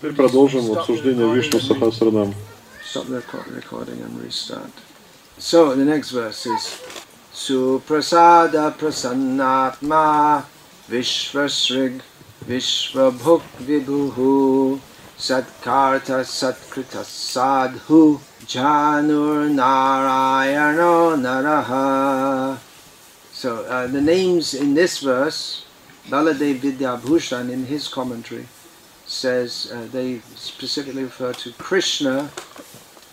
Теперь продолжим обсуждение Вишну Сахасранам. Stop the reco- recording and restart. So the next verse is Suprasada Prasannatma Vishvasrig Vishvabhuk Vibhuhu Satkarta Satkrita Sadhu Janur Narayano Naraha. So uh, the names in this verse, Baladev Vidyabhushan in his commentary says uh, they specifically refer to Krishna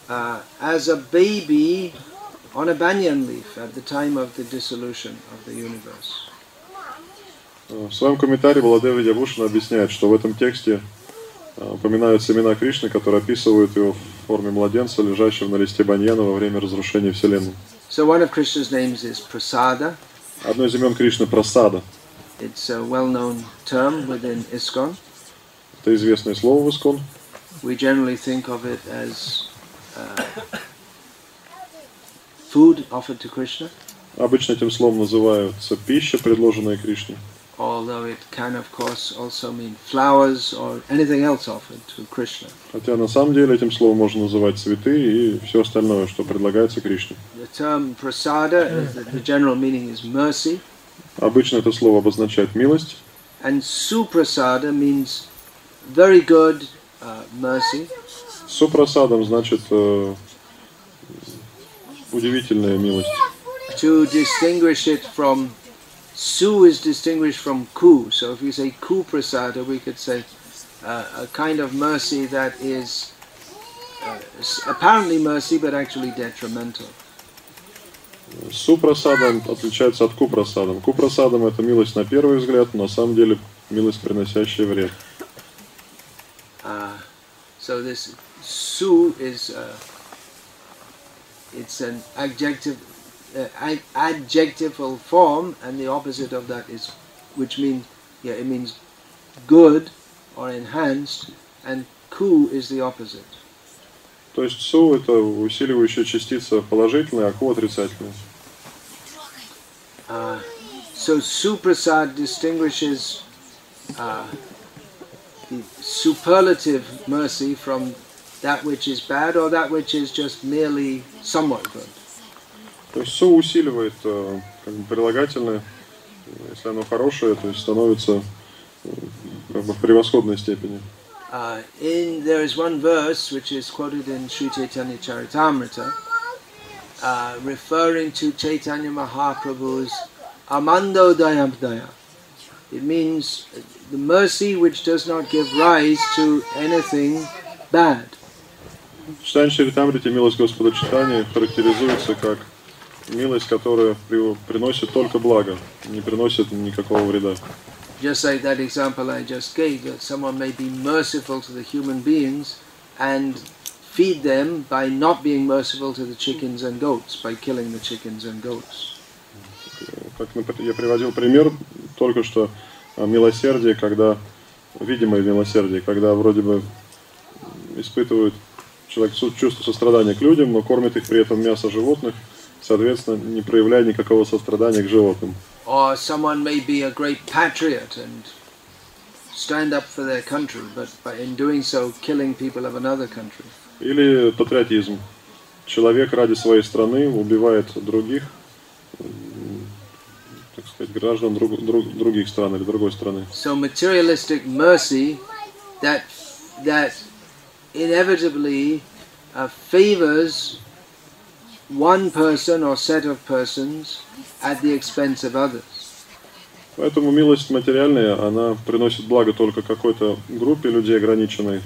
uh, as a baby on a banyan leaf at the time of the dissolution of the universe. В своем комментарии Владева Ябушин объясняет, что в этом тексте э, упоминаются имена Кришны, которые описывают его в форме младенца, лежащего на листе баньяна во время разрушения Вселенной. So one of Krishna's names is Prasada. Одно из имен Кришны – Прасада. It's a well-known term within ISKCON. Это известное слово в Искон. We generally think of it as uh, food offered to Krishna, Обычно этим словом называется пища, предложенная Кришне. although it can, of course, also mean flowers or anything else offered to Krishna. Хотя на самом деле этим словом можно называть цветы и все остальное, что предлагается Кришне. The term prasada, is- the, the general meaning is mercy, Обычно это слово обозначает милость, and suprasada means very good uh, mercy, супрасадом значит э, удивительная милость. to distinguish it from su is distinguished from ku. So if you say ku prasada, we could say uh, a kind of mercy that is uh, s- apparently mercy but actually detrimental. Супрасадом отличается от купрасадом. Купрасадом это милость на первый взгляд, но на самом деле милость, приносящая вред. Uh, so this su is uh, it's an adjective uh, ad- adjectival form, and the opposite of that is, which means yeah, it means good or enhanced, and ku is the opposite. То есть су это усиливающая частица положительная, а ку отрицательная. Uh, so suprasad distinguishes uh, the superlative mercy from that which is bad or that which is just merely somewhat good. То есть су усиливает э, как бы прилагательное, если оно хорошее, то есть становится э, как бы в превосходной степени. Uh, in there is one verse which is quoted in Sri Chaitanya Charitamrita, uh, referring to Chaitanya Mahaprabhu's Amando Dayamdaya. It means the mercy which does not give rise to anything bad. В Читании Чаритамрите милость Господа Читания характеризуется как милость, которая при- приносит только благо, не приносит никакого вреда. Just like that example I just gave, that someone may be merciful to the human beings and feed them by not being merciful to the chickens and goats, by killing the chickens and goats. Как я приводил пример только что а, милосердие, когда видимое милосердие, когда вроде бы испытывают человек чувство сострадания к людям, но кормит их при этом мясо животных, соответственно, не проявляя никакого сострадания к животным. Or someone may be a great patriot and stand up for their country, but by in doing so killing people of another country. Или патриотизм. Человек ради своей страны убивает других, так сказать, граждан друг- друг- других стран или другой страны. So materialistic mercy that that inevitably uh, favors one person or set of persons at the expense of others. Поэтому милость материальная, она приносит благо только какой-то группе людей ограниченной,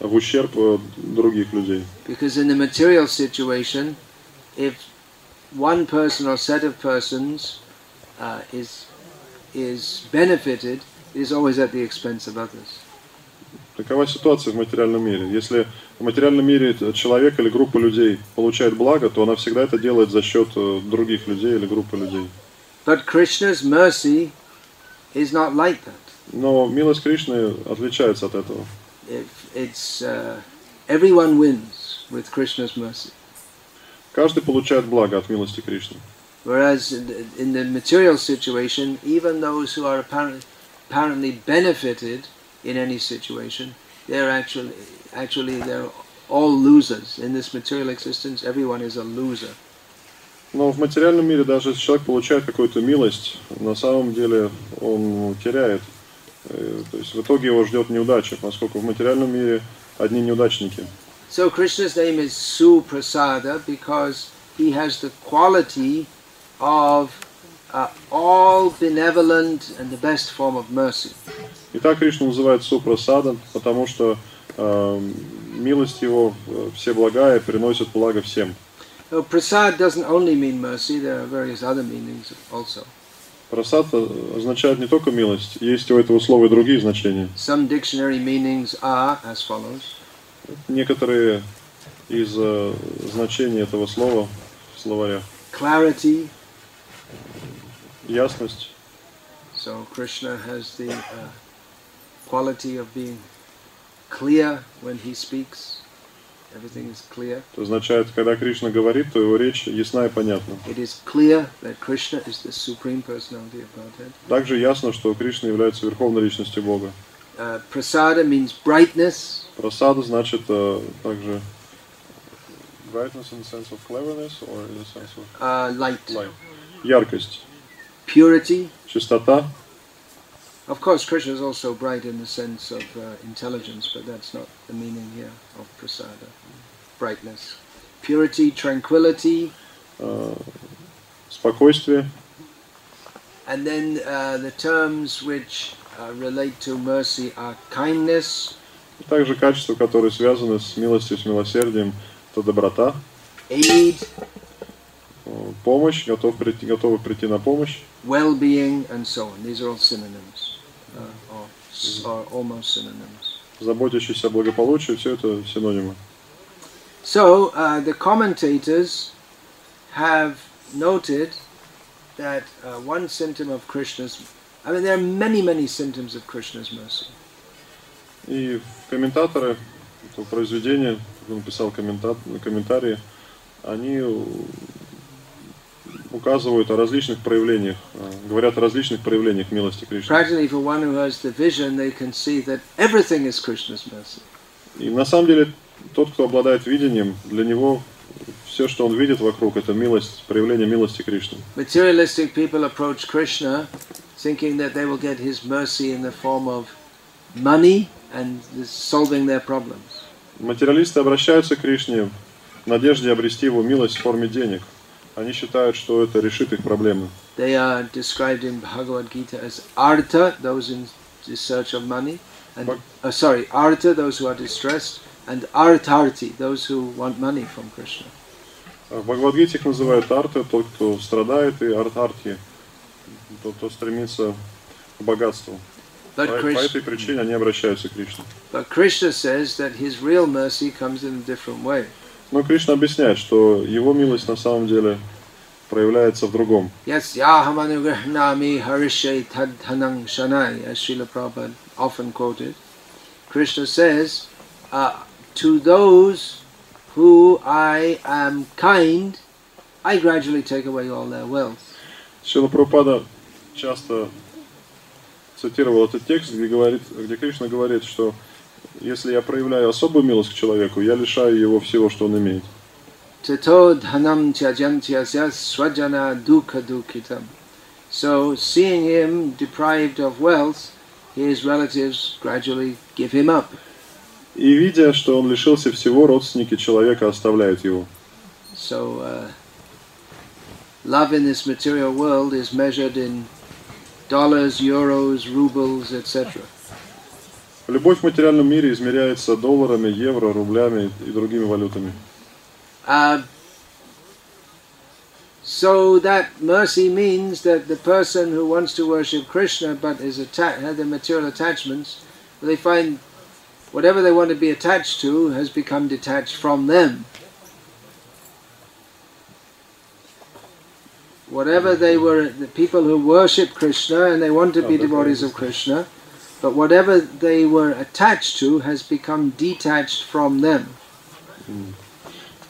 а в ущерб э, других людей. Because in the material situation, if one person or set of persons uh, is is benefited, it is always at the expense of others. Такова ситуация в материальном мире. Если в материальном мире человек или группа людей получает благо, то она всегда это делает за счет э, других людей или группы людей. But Krishna's mercy is not like that. Но милость Кришны отличается от этого. It's uh, everyone wins with Krishna's mercy. Каждый получает благо от милости Кришны. Whereas in the, in the material situation, even those who are apparently, apparently benefited in any situation, they're actually, actually they're all losers. In this material existence, everyone is a loser. Но в материальном мире, даже если человек получает какую-то милость, на самом деле он теряет. Э, То есть в итоге его ждет неудача, поскольку в материальном мире одни неудачники. So Krishna's name is Suprasada because he has the quality of uh, all benevolent and the best form of mercy. Итак, Кришна называют Супрасадом, потому что э, милость его э, все благая приносит благо всем. So prasad doesn't only mean mercy, there are various other meanings also. Прасад э, означает не только милость, есть у этого слова и другие значения. Some dictionary meanings are as follows. Некоторые из э, значений этого слова в словаре Clarity, ясность, so Krishna has the uh, quality of being clear when he speaks. Everything is clear. это означает, когда Кришна говорит, то его речь ясна и понятна. It is clear that Krishna is the supreme personality of Godhead. Также ясно, что Кришна является верховной личностью Бога. Uh, prasada means brightness, Прасада значит э, также brightness in the sense of cleverness or in the sense of uh, light, light. Яркость, purity. чистота. Of course, Krishna is also bright in the sense of uh, intelligence, but that's not the meaning here of prasada. Brightness, purity, tranquility, э, спокойствие. and then uh, the terms which uh, relate to mercy are kindness, И также качества, которые связаны с милостью, с милосердием, это доброта, aid, э, помощь, готов прийти, готовы прийти на помощь, well-being, and so on. These are all synonyms, Uh, almost synonyms. заботящийся о благополучии, все это синонимы. So uh, the commentators have noted that uh, one symptom of Krishna's, I mean, there are many, many symptoms of Krishna's mercy. И комментаторы этого произведения, он коммента- комментарии, они указывают о различных проявлениях, э, говорят о различных проявлениях милости Кришны. Practically, for one who has the vision, they can see that everything is Krishna's mercy. И на самом деле тот, кто обладает видением, для него все, что он видит вокруг, это милость, проявление милости Кришны. Materialistic people approach Krishna thinking that they will get his mercy in the form of money and solving their problems. Материалисты обращаются к Кришне в надежде обрести его милость в форме денег. Они считают, что это решит их проблемы. They are described in Bhagavad Gita as artha, those in search of money, and uh, sorry, artha, those who are distressed, and artharti, those who want money from Krishna. А В Бхагавадгите их называют арты, тот, кто страдает, и артарти, тот, кто стремится к богатству. По, But по Krishna, этой причине они обращаются к Кришне. but Krishna says that his real mercy comes in a different way. Но Кришна объясняет, что его милость на самом деле проявляется в другом. Yes, yahamanugrihnami harishe tadhanang shanai, as Srila Prabhupada often quoted. Krishna says, uh, to those who I am kind, I gradually take away all their wealth. Шила Прабхупада часто цитировал этот текст, где, говорит, где Кришна говорит, что если я проявляю особую милость к человеку, я лишаю его всего, что он имеет. Tato dhanam tyajantyasya swajana dukha dukhitam. So, seeing him deprived of wealth, his relatives gradually give him up. И видя, что он лишился всего, родственники человека оставляют его. So, uh, love in this material world is measured in dollars, euros, rubles, etc. Любовь в материальном мире измеряется долларами, евро, рублями и другими валютами. Uh, so that mercy means that the person who wants to worship Krishna but is atta- had the material attachments, they find whatever they want to be attached to has become detached from them. Whatever they were, the people who worship Krishna and they want to be Oh, that's devotees right. of Krishna, but whatever they were attached to has become detached from them.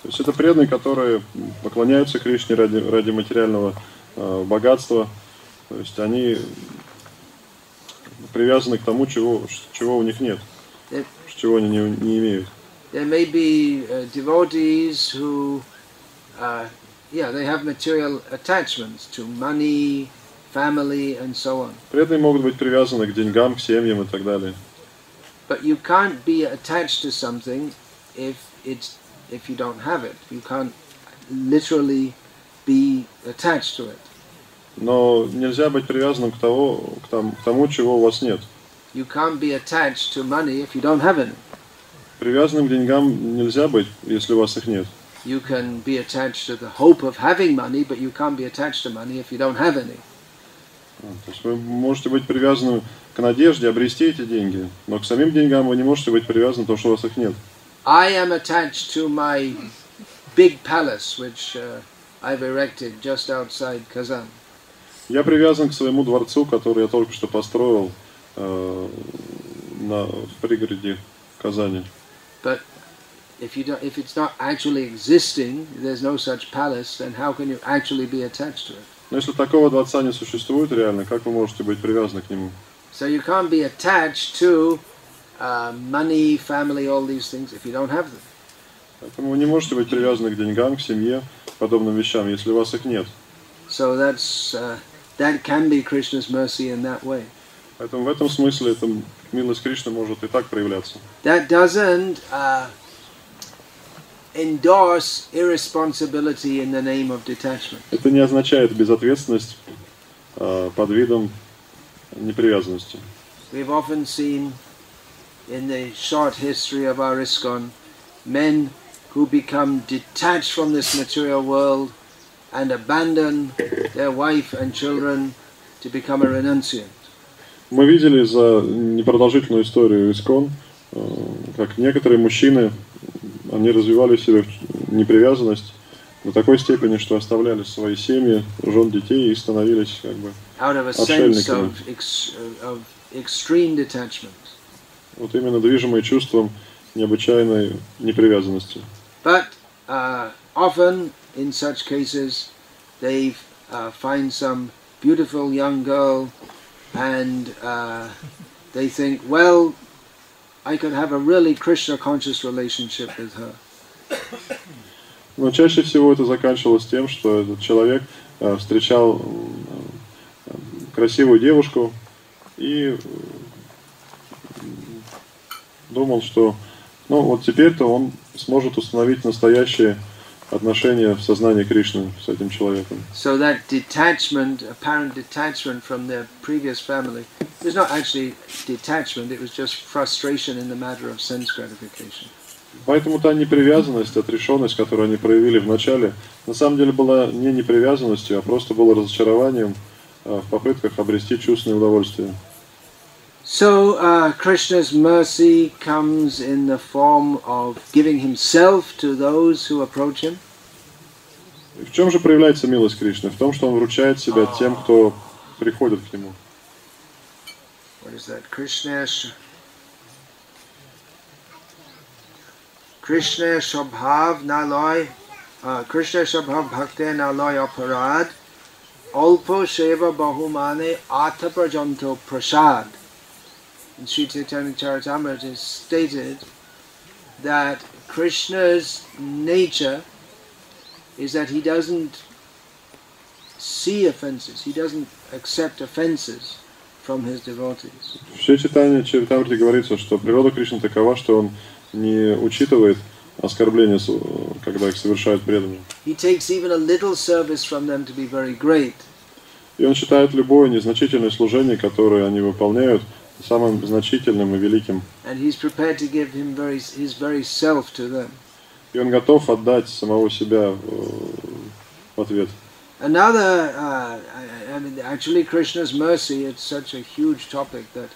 То есть это преданные, которые поклоняются Кришне ради, ради материального э, богатство. То есть они привязаны к тому, чего, чего у них нет, There, чего они не, не имеют. there may be uh, devotees who, uh, yeah, they have material attachments to money, family, and so on. Преданные могут быть привязаны к деньгам, к семьям и так далее. But you can't be attached to something if it's if you don't have it. You can't literally be attached to it. Но нельзя быть привязанным к, того, к, там- к тому, чего у вас нет. You can't be attached to money if you don't have any. Привязанным к деньгам нельзя быть, если у вас их нет. You can be attached to the hope of having money, but you can't be attached to money if you don't have any. То есть вы можете быть привязаны к надежде обрести эти деньги, но к самим деньгам вы не можете быть привязаны, потому что у вас их нет. I am attached to my big palace, which uh, I've erected just outside Kazan. Я привязан к своему дворцу, который я только что построил э, на, в пригороде Казани. But if you don't, if it's not actually existing, there's no such palace, then how can you actually be attached to it? Но если такого дворца не существует реально, как вы можете быть привязаны к нему? So you can't be attached to uh, money, family, all these things if you don't have them. Поэтому вы не можете быть привязаны к деньгам, к семье, к подобным вещам, если у вас их нет. So that's uh, that can be Krishna's mercy in that way. Поэтому в этом смысле эта милость Кришны может и так проявляться. That doesn't uh, endorse irresponsibility in the name of detachment. Это не означает безответственность э, под видом непривязанности. We've often seen in the short history of our ISKCON men who become detached from this material world and abandon their wife and children to become a renunciant. Мы видели за непродолжительную историю Искон, э, как некоторые мужчины, они развивали в себе непривязанность до такой степени, что оставляли свои семьи, жен, детей и становились как бы Отшельниками. вот именно движимые чувством необычайной непривязанности. But uh, often in such cases, they uh, find some beautiful young girl and uh, they think, well, I could have a really Krishna conscious relationship with her. Но чаще всего это заканчивалось тем, что этот человек э, встречал э, красивую девушку и э, думал, что ну вот теперь-то он сможет установить настоящие отношения в сознании Кришны с этим человеком. So that detachment, apparent detachment from their previous family, was not actually detachment, it was just frustration in the matter of sense gratification. Поэтому та непривязанность, отрешенность, которую они проявили в начале, на самом деле была не непривязанностью, а просто было разочарованием э, в попытках обрести чувственное удовольствие. So uh, Krishna's mercy comes in the form of giving himself to those who approach him, И в чем же проявляется милость Кришны? В том, что он вручает себя тем, кто приходит к нему. what is that? Krishna sh- Krishna Shabhav Naloy uh, Krishna Shabhav Bhakte Naloy Aparad Alpo Sheva Bahumane Atha Prajanto Prasad. In Sri Chaitanya Charitamrita stated that Krishna's nature is that he doesn't see offenses, he doesn't accept offenses from his devotees. В Шри Читании Чаритамрите говорится, что природа Кришны такова, что он не учитывает оскорбления, когда их совершают преданные. He takes even a little service from them to be very great. И он считает любое незначительное служение, которое они выполняют, самым значительным и великим. And he's prepared to give him very, his very self to them. И он готов отдать самого себя э, в ответ. Another, uh, I, mean, actually, Krishna's mercy, it's such a huge topic that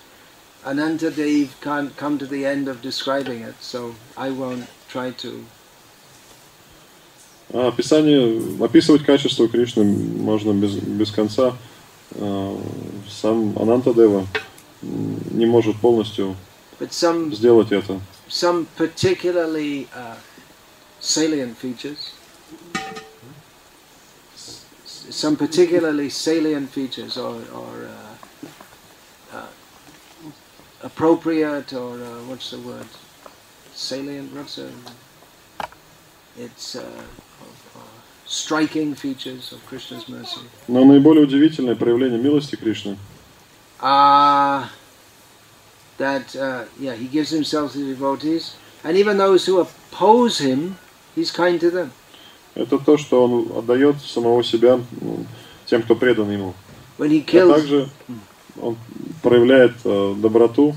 Ananta Dev can't come to the end of describing it, so I won't try to. А описание, описывать качество Кришны можно без, без конца. Э, Сам Анантадева м, не может полностью some, сделать это. some particularly uh, salient features, some particularly salient features or, or uh, uh, appropriate or uh, what's the word? Salient, what's a, it's uh, uh, striking features of Krishna's mercy. Но наиболее удивительное проявление милости Кришны Uh, that, uh, yeah, he gives himself to devotees, and even those who oppose him, he's kind to them. это то, что он отдает самого себя ну, тем, кто предан ему. When he А kills, также он проявляет э, доброту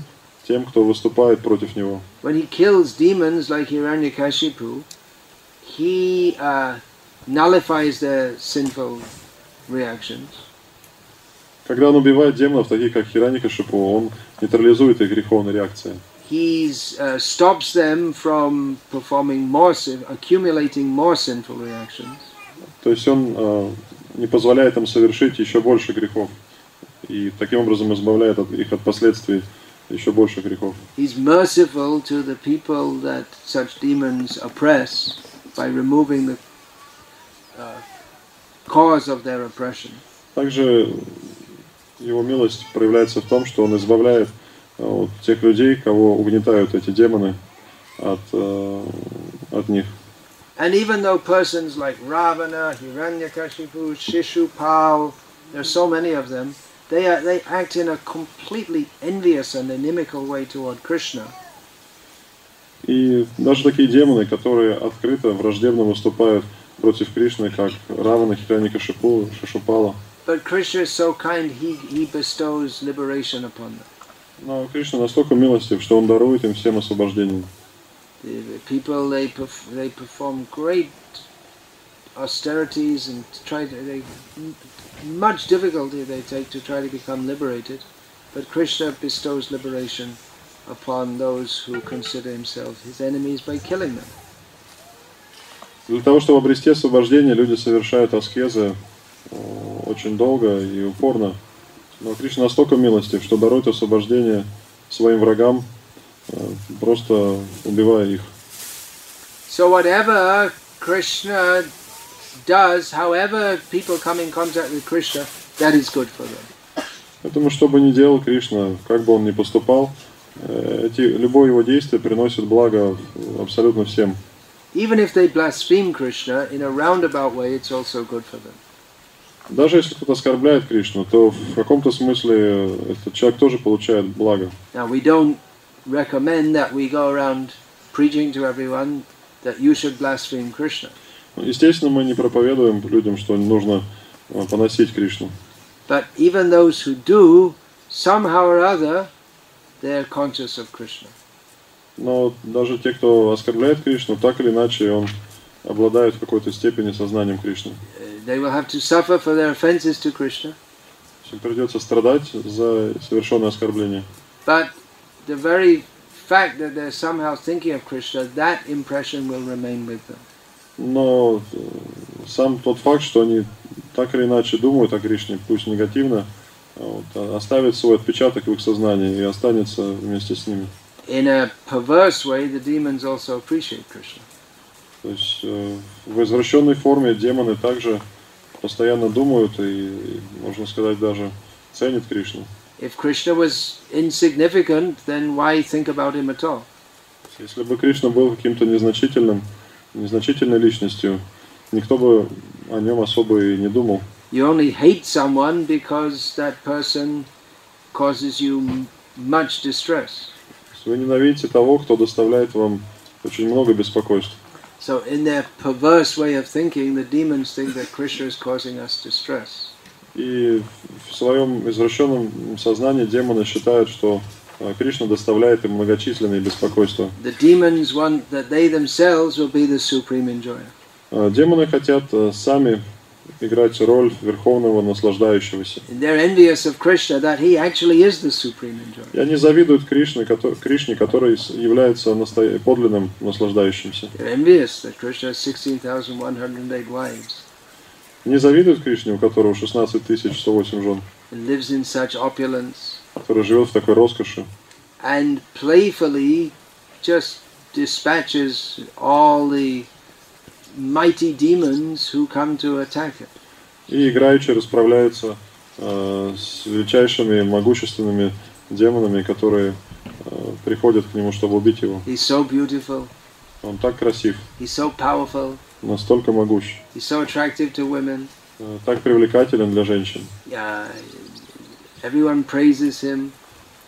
тем, кто выступает против него. when he kills demons like Hiranyakashipu, he uh, nullifies their sinful reactions. Когда он убивает демонов, таких как Хираника Шипу, он нейтрализует их греховные реакции. He uh, stops them from performing more, sin- accumulating more sinful reactions. То есть он э, не позволяет им совершить еще больше грехов. И таким образом избавляет от- их от последствий еще больше грехов. He's merciful to the people that such demons oppress by removing the uh, cause of their oppression. Также его милость проявляется в том, что он избавляет э, вот тех людей, кого угнетают эти демоны, от, э, от них. And even though persons like Ravana, Hiranyakashipu, Shishupal, there's so many of them, they, are, they act in a completely envious and inimical way toward Krishna. И даже такие демоны, которые открыто, враждебно выступают против Кришны, как Равана, Хираника Шипу, Шишупала. But Krishna is so kind, he, he bestows liberation upon them. Но Кришна настолько милостив, что он дарует им всем освобождение. The, the people, they, perf- they perform great austerities and try to, they, m- much difficulty they take to try to become liberated. But Krishna bestows liberation upon those who consider himself his enemies by killing them. Для того, чтобы обрести освобождение, люди совершают аскезы э, очень долго и упорно. Но Кришна настолько милостив, что дарует освобождение своим врагам, э, просто убивая их. So whatever Krishna does, however people come in contact with Krishna, that is good for them. Поэтому, что бы ни делал Кришна, как бы он ни поступал, э, эти, любое его действие приносит благо абсолютно всем. Even if they blaspheme Krishna in a roundabout way, it's also good for them. Даже если кто-то оскорбляет Кришну, то в каком-то смысле этот человек тоже получает благо. Now, we don't recommend that we go around preaching to everyone that you should blaspheme Krishna. Естественно, мы не проповедуем людям, что нужно э, поносить Кришну. But even those who do, somehow or other, they're conscious of Krishna. Но даже те, кто оскорбляет Кришну, так или иначе он обладает в какой-то степени сознанием Кришны. Uh, They will have to suffer for their offenses to Krishna, Им придется страдать за совершенное оскорбление. but the very fact that they're somehow thinking of Krishna, that impression will remain with them. Но э, сам тот факт, что они так или иначе думают о Кришне, пусть негативно, а вот, а- оставит свой отпечаток в их сознании и останется вместе с ними. In a perverse way, the demons also appreciate Krishna. То есть э, в извращенной форме демоны также постоянно думают и, можно сказать, даже ценят Кришну. If Krishna was insignificant, then why think about him at all? Если бы Кришна был каким-то незначительным, незначительной личностью, никто бы о нем особо и не думал. You only hate someone because that person causes you much distress. Вы ненавидите того, кто доставляет вам очень много беспокойств. So, in their perverse way of thinking, the demons think that Krishna is causing us distress. И в своем извращенном сознании демоны считают, что э, Кришна доставляет им многочисленные беспокойства. The demons want that they themselves will be the supreme enjoyer. Э, Демоны хотят э, сами играть роль верховного наслаждающегося. И они завидуют Кришне, кото- Кришне который является настоя- подлинным наслаждающимся. They're envious that Krishna has 16,108 wives Не завидуют Кришне, у которого 16 108 жен, который живет в такой роскоши. and playfully just dispatches all the mighty demons who come to attack him. и играючи расправляется э, с величайшими могущественными демонами, которые э, приходят к нему, чтобы убить его. He's so beautiful. Он так красив, He's so powerful. настолько могущ, He's so attractive to women. э, так привлекателен для женщин. Uh, everyone praises him.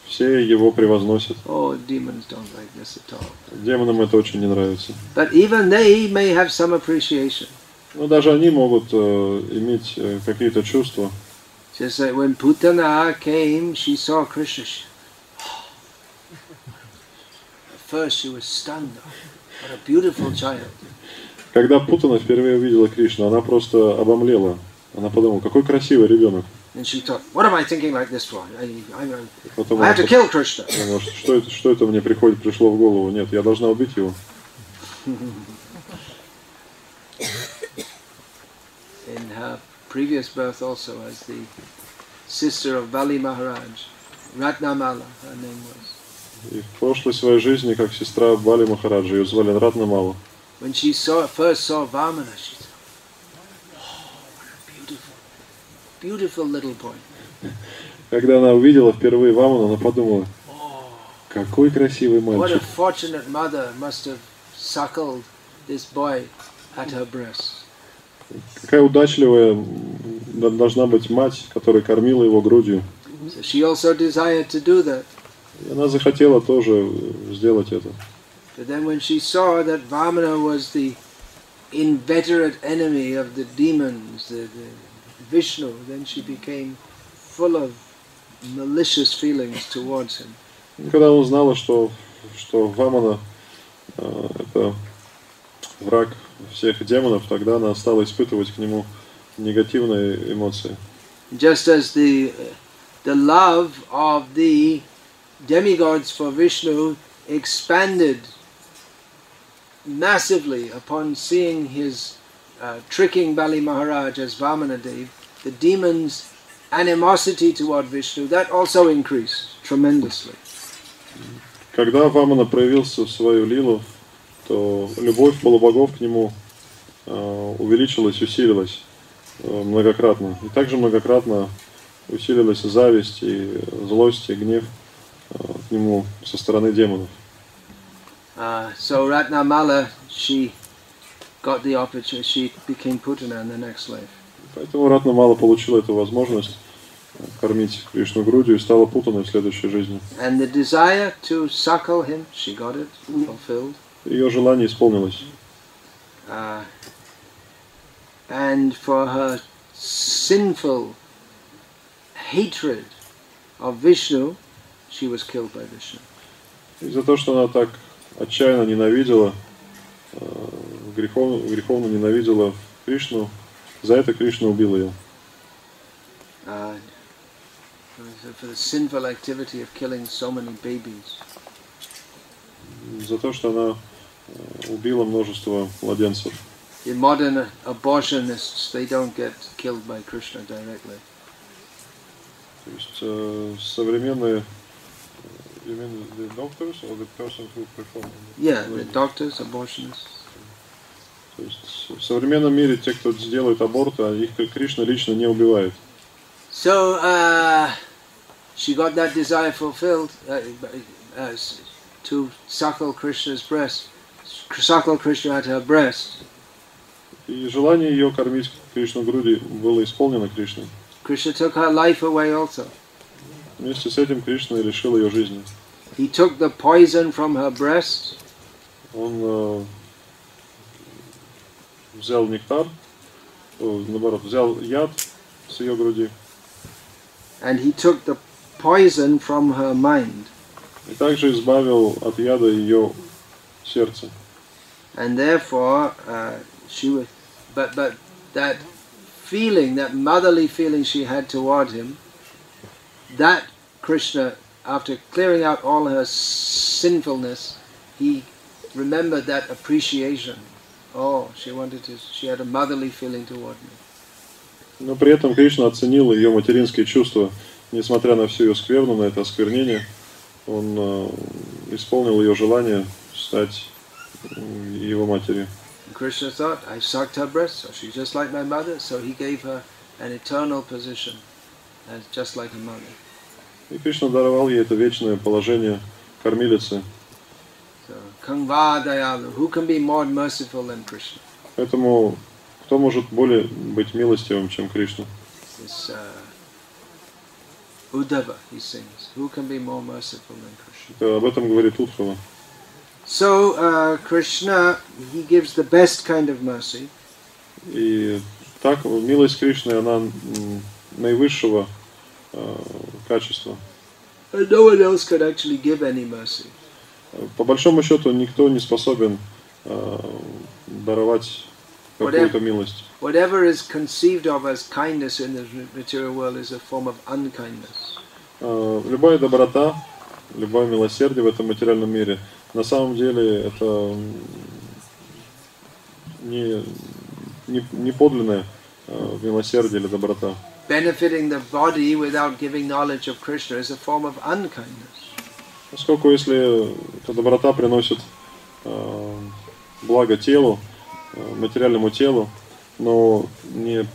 Все его превозносят. Oh, demons don't like this at all. Демонам это очень не нравится. But even they may have some appreciation. Но даже они могут э, иметь э, какие-то чувства. Just like when Putana came, she saw Krishna. She, At first she was stunned. What a beautiful child. Когда Путана впервые увидела Кришну, она просто обомлела. Она подумала, какой красивый ребенок. And she thought, what am I thinking like this for? I, I, I have to kill Krishna. подумала, что, это, что это мне приходит, пришло в голову. Нет, я должна убить его. In her previous birth also as the sister of Bali Maharaj, Ratnamala, her name was. И в прошлой своей жизни, как сестра Бали Махараджа, ее звали Ратна Мала. When she saw first saw Vamana, she said, "Oh, what a beautiful, beautiful little boy." Когда она увидела впервые Ваману, она подумала, какой красивый What a мальчик. fortunate mother must have suckled this boy at her breast. Какая удачливая должна быть мать, которая кормила его грудью. So she also desired to do that. И она захотела тоже сделать это. But then when she saw that Vamana was the inveterate enemy of the demons, the, the Vishnu, then she became full of malicious feelings towards him. И когда она узнала, что, что Вамана э, это враг всех демонов, тогда она стала испытывать к нему негативные эмоции. Just as the, the love of the demigods for Vishnu expanded massively upon seeing his uh, tricking Bali Maharaj as Vamanadev, the demons' animosity toward Vishnu, that also increased tremendously. Когда Вамана проявился в свою лилу, то любовь полубогов к нему э, увеличилась, усилилась э, многократно. И также многократно усилилась зависть и злость и гнев э, к нему со стороны демонов. Uh, so Ratnamala, she got the opportunity, she became Putana in the next life. Поэтому Ратна мало получила эту возможность э, кормить Кришну грудью и стала путанной в следующей жизни. And the desire to suckle him, she got it fulfilled. Ее желание исполнилось. Uh, and for her sinful hatred of Vishnu, she was killed by Vishnu. И за то, что она так отчаянно ненавидела, греховно, греховно ненавидела Кришну, за это Кришна убил ее. Uh, so. За то, что она э, убила множество младенцев. The modern abortionists, they don't get killed by Krishna directly. То есть э, современные э, you mean the doctors or the person who perform? Yeah, the doctors, abortionists. То есть в современном мире те, кто сделает аборты, а их Кришна лично не убивает. So uh, she got that desire fulfilled uh, uh, to suckle Krishna's breast, suckle Krishna at her breast. И желание ее кормить Кришну груди было исполнено Кришной. Krishna took her life away also. Вместе с этим Кришна и лишил ее жизни. He took the poison from her breast Он э, взял нектар, о, наоборот, взял яд с ее груди and he took the poison from her mind. и также избавил от яда ее сердце. And therefore, uh, she was, but, but that feeling, that motherly feeling she had toward him, that Krishna, after clearing out all her sinfulness, he remembered that appreciation. Oh, she wanted to, she had a motherly feeling toward me. Но при этом Кришна оценил ее материнские чувства, несмотря на всю ее скверну, на это осквернение. Он э, исполнил ее желание стать м, его матерью. And Krishna thought, I sucked her breast, so she's just like my mother, so he gave her an eternal position, as just like a mother. И Кришна даровал ей это вечное положение кормилицы. Поэтому кто может более быть милостивым, чем Кришна? Uh, Uddhava, he sings, who can be more merciful than Krishna? Об этом говорит Удхава. So, uh, Krishna, he gives the best kind of mercy, И так милость Кришны, она наивысшего качества. and no one else can actually give any mercy. По большому счету никто не способен э, даровать какую-то милость. Whatever is conceived of as kindness in the material world is a form of unkindness. Э, Любая доброта, любое милосердие в этом материальном мире, на самом деле это не, не, не подлинное э, милосердие или доброта. Benefiting the body without giving knowledge of Krishna is a form of unkindness. Поскольку если эта доброта приносит э, благо телу, э, материальному телу, но не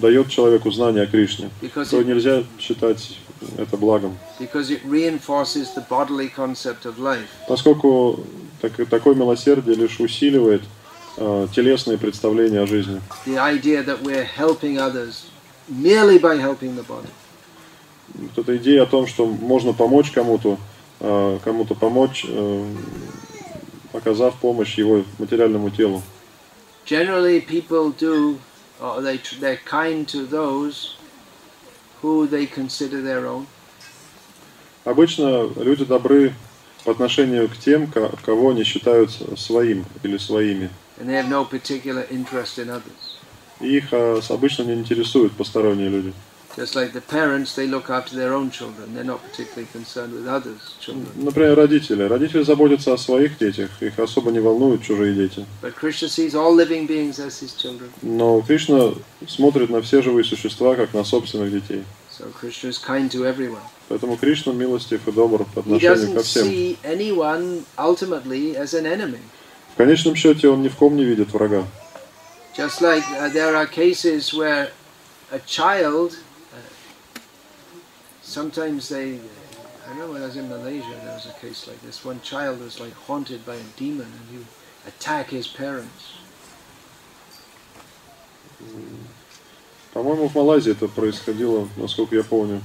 дает человеку знания о Кришне, Because то it, нельзя считать это благом. because it reinforces the bodily concept of life. Поскольку так, такое милосердие лишь усиливает э, телесные представления о жизни. The idea that we're helping others merely by helping the body. Вот эта идея о том, что можно помочь кому-то, э, кому-то помочь, э, оказав помощь его материальному телу. Generally, people do, or they, they're kind to those who they consider their own. Обычно люди добры по отношению к тем, ко- кого они считают своим или своими. and they have no particular interest in others. Их с- обычно не интересуют посторонние люди. Just like the parents, they look after their own children. They're not particularly concerned with others' children. Например, родители. Родители заботятся о своих детях, их особо не волнуют чужие дети. But Krishna sees all living beings as his children. Но Кришна смотрит на все живые существа, как на собственных детей. So Krishna is kind to everyone. Поэтому Кришна милостив и добр по He отношению ко doesn't всем. see anyone ultimately as an enemy. В конечном счете он ни в ком не видит врага. Just like uh, there are cases where a child, uh, sometimes they, I remember when I was in Malaysia, there was a case like this. One child was like haunted by a demon and he would attack his parents. По-моему, в Малайзии это происходило, насколько я помню.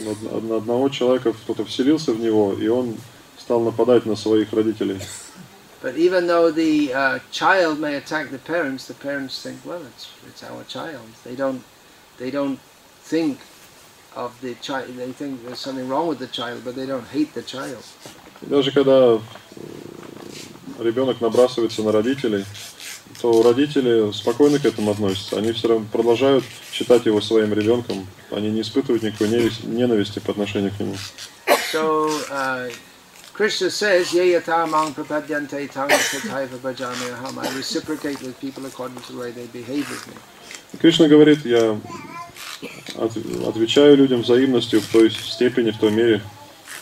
Э, на одного человека кто-то вселился в него, и он стал нападать на своих родителей. But even though the uh, child may attack the parents, the parents think, well, it's it's our child. They don't they don't think of the child. They think there's something wrong with the child, but they don't hate the child. Даже когда э, ребенок набрасывается на родителей, то родители спокойно к этому относятся. Они все равно продолжают считать его своим ребенком. Они не испытывают никакой ненависти по отношению к нему. So uh, Krishna says, "Ye yata mang prapadyante tang tathaiva bhajami aham." I reciprocate with people according to the way they behave with me. И Кришна говорит, я от- отвечаю людям взаимностью в той степени, в той мере,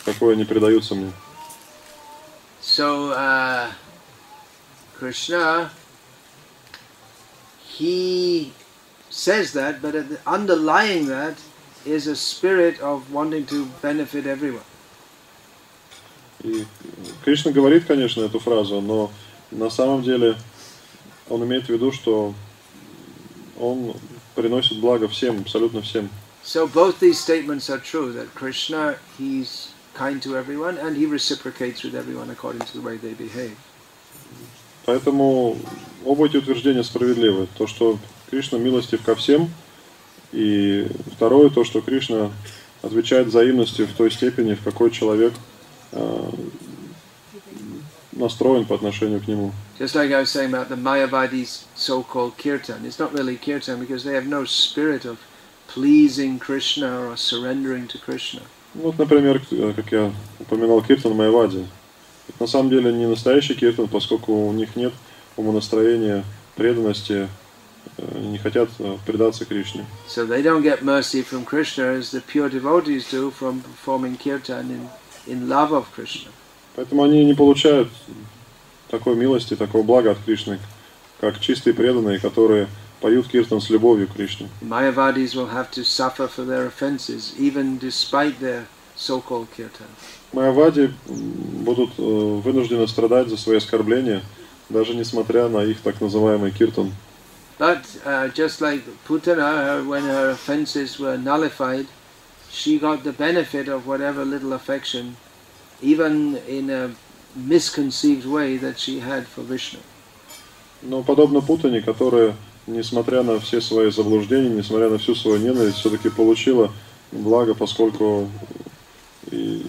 в какой они предаются мне. So uh, Krishna, he says that, but at the- underlying that is a spirit of wanting to benefit everyone. И Кришна говорит, конечно, эту фразу, но на самом деле он имеет в виду, что он приносит благо всем, абсолютно всем. So both these statements are true. That Krishna, he's kind to everyone, and he reciprocates with everyone according to the way they behave. Поэтому оба эти утверждения справедливы. То, что Кришна милостив ко всем, и второе, то, что Кришна отвечает взаимностью в той степени, в какой человек настроен по отношению к нему. Just like I was saying about the Mayavadis' so-called kirtan, it's not really kirtan because they have no spirit of pleasing Krishna or surrendering to Krishna. Ну, Вот, например, как я упоминал Киртан Майвади. Это на самом деле не настоящий Киртан, поскольку у них нет умонастроения, преданности, э, не хотят э, предаться Кришне. So they don't get mercy from Krishna as the pure devotees do from performing kirtan in, in love of Krishna. Поэтому они не получают такой милости, такого блага от Кришны, как чистые преданные, которые поют киртан с любовью к Кришне. Mayavadis will have to suffer for their offenses, even despite their so-called kirtan. Майавади будут э, вынуждены страдать за свои оскорбления, даже несмотря на их так называемый киртан. But uh, just like Putana, when her offenses were nullified, she got the benefit of whatever little affection, even in a misconceived way that she had for Vishnu. Но подобно Путане, которая, несмотря на все свои заблуждения, несмотря на всю свою ненависть, все-таки получила благо, поскольку и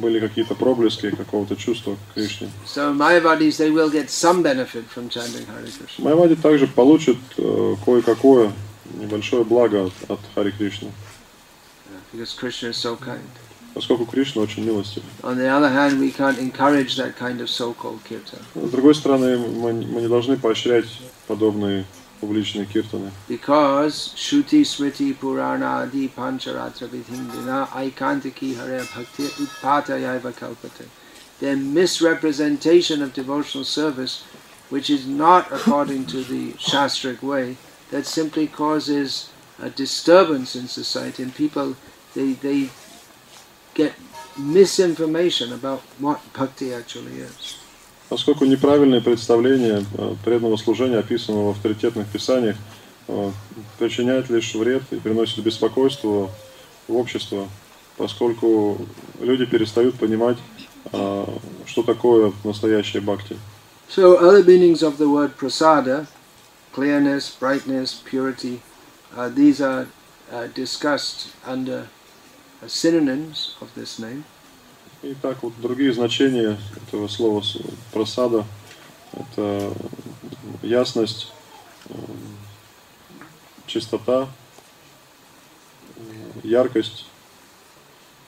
были какие-то проблески какого-то чувства к Кришне. So Mayavadis, they will get some benefit from chanting Hare Krishna. Майавади также получит э, кое-какое небольшое благо от, от Хари Кришны, Because Krishna is so kind. поскольку Кришна очень милостив. On the other hand, we can't encourage that kind of so-called kirtan С другой стороны, мы, мы не должны поощрять подобные публичные киртаны, because Shruti Smriti Purana Adi Pancharatra Vidhindina Aikantiki Hare Bhakti Utpatayaiva Kalpate. Their misrepresentation of devotional service, which is not according to the Shastric way, that simply causes a disturbance in society and people, they, they get misinformation about what bhakti actually is. Поскольку неправильное представление э, преданного служения, описанного в авторитетных писаниях, э, причиняет лишь вред и приносит беспокойство в общество, поскольку люди перестают понимать, э, что такое настоящее бхакти. So other meanings of the word prasada, clearness, brightness, purity, uh, these are uh, discussed under synonyms of this name. И так вот другие значения этого слова просада – это ясность, э, чистота, э, яркость.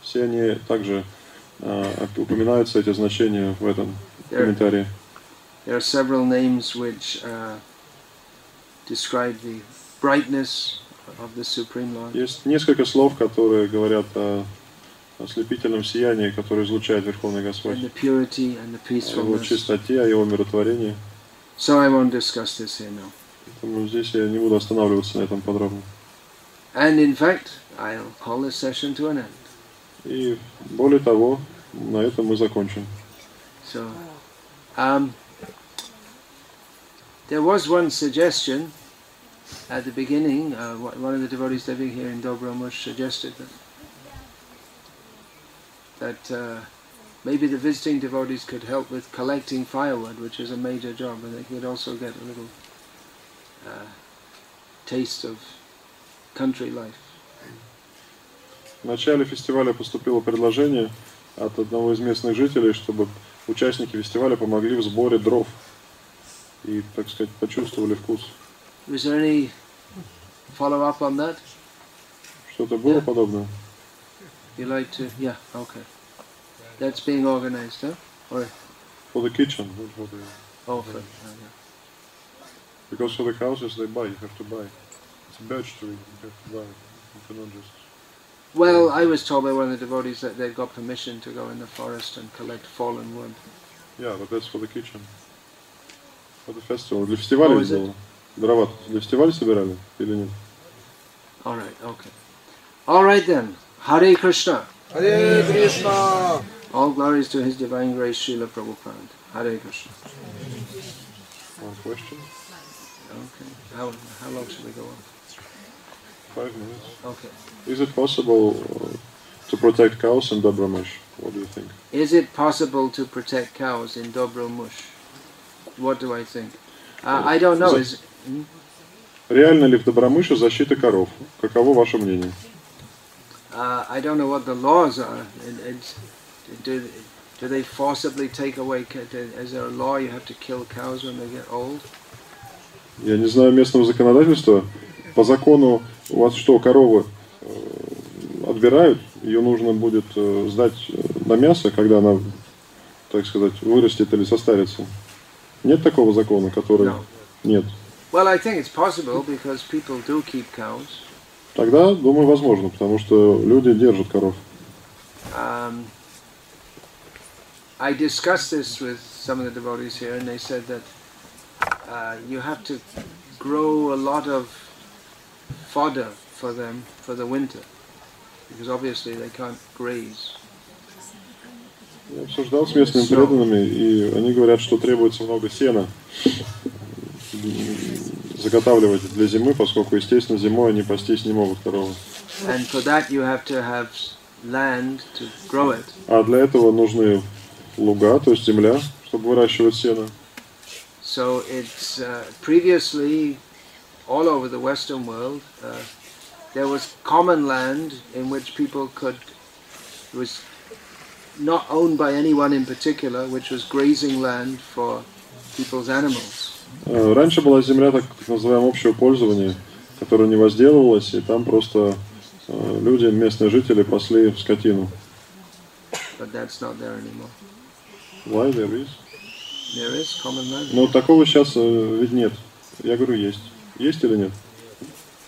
Все они также э, упоминаются, эти значения в этом комментарии. there are several names which uh, describe the brightness Есть несколько слов, которые говорят о ослепительном сиянии, которое излучает Верховный Господь, and the purity and the о его чистоте, о его миротворении. So I won't discuss this here now. Поэтому здесь я не буду останавливаться на этом подробно. And in fact, I'll call this session to an end. И более того, на этом мы закончим. So, um, there was one suggestion at the beginning. Uh, one one of the devotees living here in Dobromush suggested that that uh, maybe the visiting devotees could help with collecting firewood, which is a major job, and they could also get a little uh, taste of country life. В начале фестиваля поступило предложение от одного из местных жителей, чтобы участники фестиваля помогли в сборе дров и, так сказать, почувствовали вкус. Was there any follow up on that? Что-то было Yeah. подобное? You like to? Yeah. Okay. That's being organized, huh? Or For the kitchen. not for the- oh, for, okay. Because for the houses they buy, you have to buy. It's a birch tree, you have to buy. You cannot just... Well, I was told by one of the devotees that they've got permission to go in the forest and collect fallen wood. Yeah, but that's for the kitchen. For the festival. Для фестиваля Oh, ведь is it? было. Дрова для фестиваля собирали или нет? All right. Okay. All right then. Hare Krishna. Hare Krishna. All glories to His Divine Grace, Srila Prabhupada. Hare Krishna. One question. Okay. How, how long should we go on? Five minutes. Okay. Is it possible uh, to protect cows in Dobramash? What do you think? Is it possible to protect cows in Dobro Mush? What do I think? Uh, I don't know. Is hmm? Реально ли в Добромыше защита коров? Каково ваше мнение? uh, I don't know what the laws are. It, it's, do, do they forcibly take away? ca- Is there a law you have to kill cows when they get old? Я не знаю местного законодательства. По закону у вас что, коровы э, отбирают? Ее нужно будет э, сдать э, на мясо, когда она, так сказать, вырастет или состарится. Нет такого закона, который... No. Нет. Well, I think it's possible because people do keep cows. Тогда, думаю, возможно, потому что люди держат коров. Um, I discussed this with some of the devotees here, and they said that uh, you have to grow a lot of fodder for them for the winter, because obviously they can't graze. Я обсуждал с местными преданными, и они говорят, что требуется много сена м, заготавливать для зимы, поскольку, естественно, зимой они пастись не могут коровы. And for that you have to have land to grow it. А для этого нужны луга, то есть земля, чтобы выращивать сено. So it's uh, previously all over the Western world uh, there was common land in which people could it was not owned by anyone in particular, which was grazing land for people's animals. Э, Раньше была земля так, так называемого общего пользования, которая не возделывалась, и там просто э, люди, местные жители, пасли скотину. But that's not there anymore. Why there is? There is common land. Но такого сейчас э, ведь нет. Я говорю, есть. Есть или нет?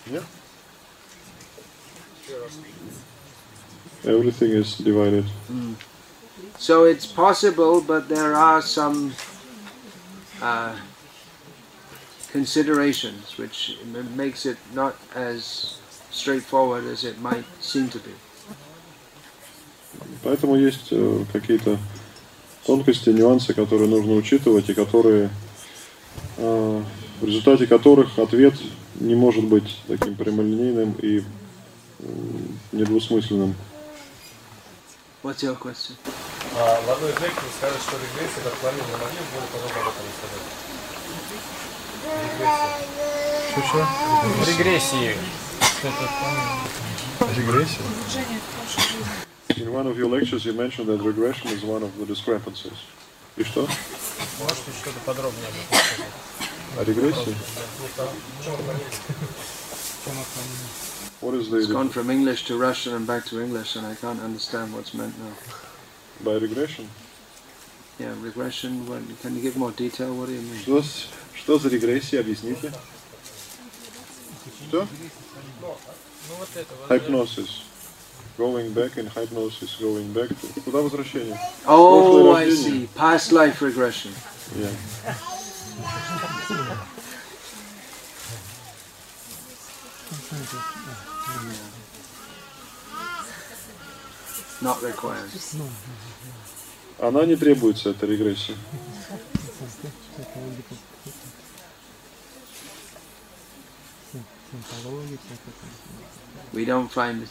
Нет. Everything is divided. So it's possible, but there are some uh, considerations which makes it not as straightforward as it might seem to be. Поэтому есть э, какие-то тонкости, нюансы, которые нужно учитывать, и которые, э, в результате которых ответ не может быть таким прямолинейным и недвусмысленным. What's your question? А, в одной из лекций вы сказали, что регрессия это отклонение. Не могли более подробно об этом рассказать? Регрессия. Регрессии. In one of your lectures you mentioned that regression is one of the discrepancies. И что? Можете что-то подробнее об этом сказать? О регрессии? What is It's the gone from English to Russian and back to English, and I can't understand what's meant now. by regression? Yeah, regression. What, can you give more detail? What do you mean? Что, с- Что за регрессия? Объясните. Что? Hypnosis. Going back in hypnosis, going back to... Куда возвращение? Oh, I see. Past life regression. Yeah. Not required. Она не требуется, эта регрессия. We don't find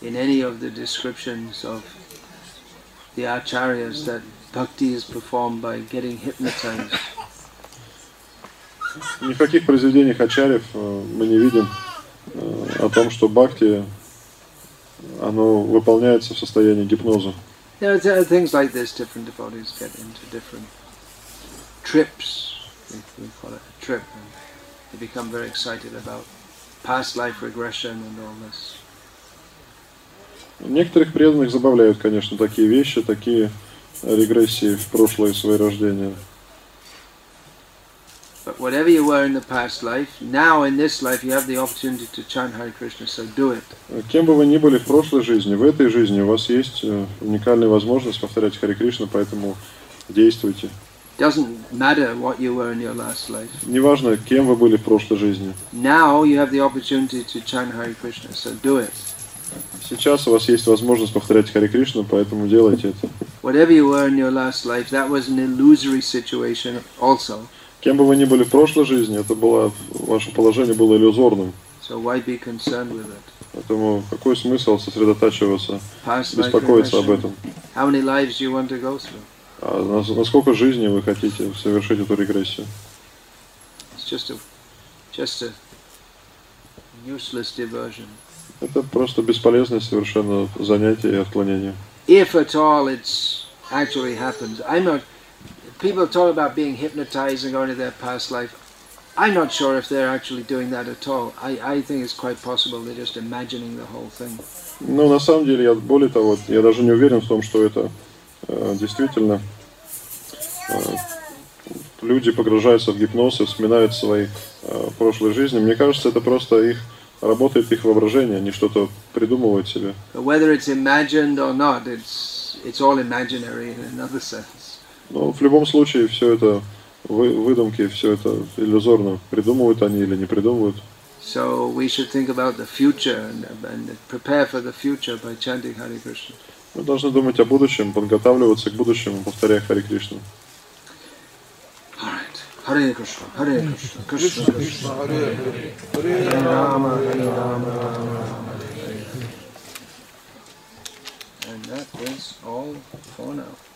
in any of the descriptions of the acharyas that bhakti is performed by getting hypnotized. Ни в каких произведениях Ачарьев э, мы не видим э, о том, что бхакти, оно выполняется в состоянии гипноза. There are, there are things like this. Different devotees get into different trips. We, we call it a trip. They become very excited about past life regression and all this. Некоторых преданных забавляют, конечно, такие вещи, такие регрессии в прошлое свои рождения. But whatever you were in the past life, now in this life you have the opportunity to chant Hare Krishna. So do it. Кем бы вы ни были в прошлой жизни, в этой жизни у вас есть э, уникальная возможность повторять Хари Кришна, поэтому действуйте. Doesn't matter what you were in your last life. Неважно, кем вы были в прошлой жизни. Now you have the opportunity to chant Hare Krishna. So do it. Сейчас у вас есть возможность повторять Хари Кришна, поэтому делайте это. Whatever you were in your last life, that was an illusory situation also. Кем бы вы ни были в прошлой жизни, это было, ваше положение было иллюзорным. So why be concerned with it? Поэтому какой смысл сосредотачиваться, беспокоиться об этом? How many lives do you want to go through? А на, на сколько жизней вы хотите совершить эту регрессию? Just a, just a useless diversion. Это просто бесполезное совершенно занятие и отклонение. If at all it's actually happens. I'm not. People talk about being hypnotized and going to their past life. I'm not sure if they're actually doing that at all. I, I think it's quite possible they're just imagining the whole thing. Ну, на самом деле, я более того, я даже не уверен в том, что это э, действительно э, люди погружаются в гипноз и вспоминают свои э, прошлые жизни. Мне кажется, это просто их работает их воображение, они что-то придумывают себе. But whether it's imagined or not, it's it's all imaginary in another sense. Но в любом случае все это вы, выдумки, все это иллюзорно. Придумывают они или не придумывают. So we should think about the future and, and prepare for the future by chanting Hare Krishna. Мы должны думать о будущем, подготавливаться к будущему, повторяя Хари Кришну. Krishna, Hare Krishna, Krishna Krishna, Hare Rama, Hare Rama, Rama Rama, Hare Hare. And that is all for now.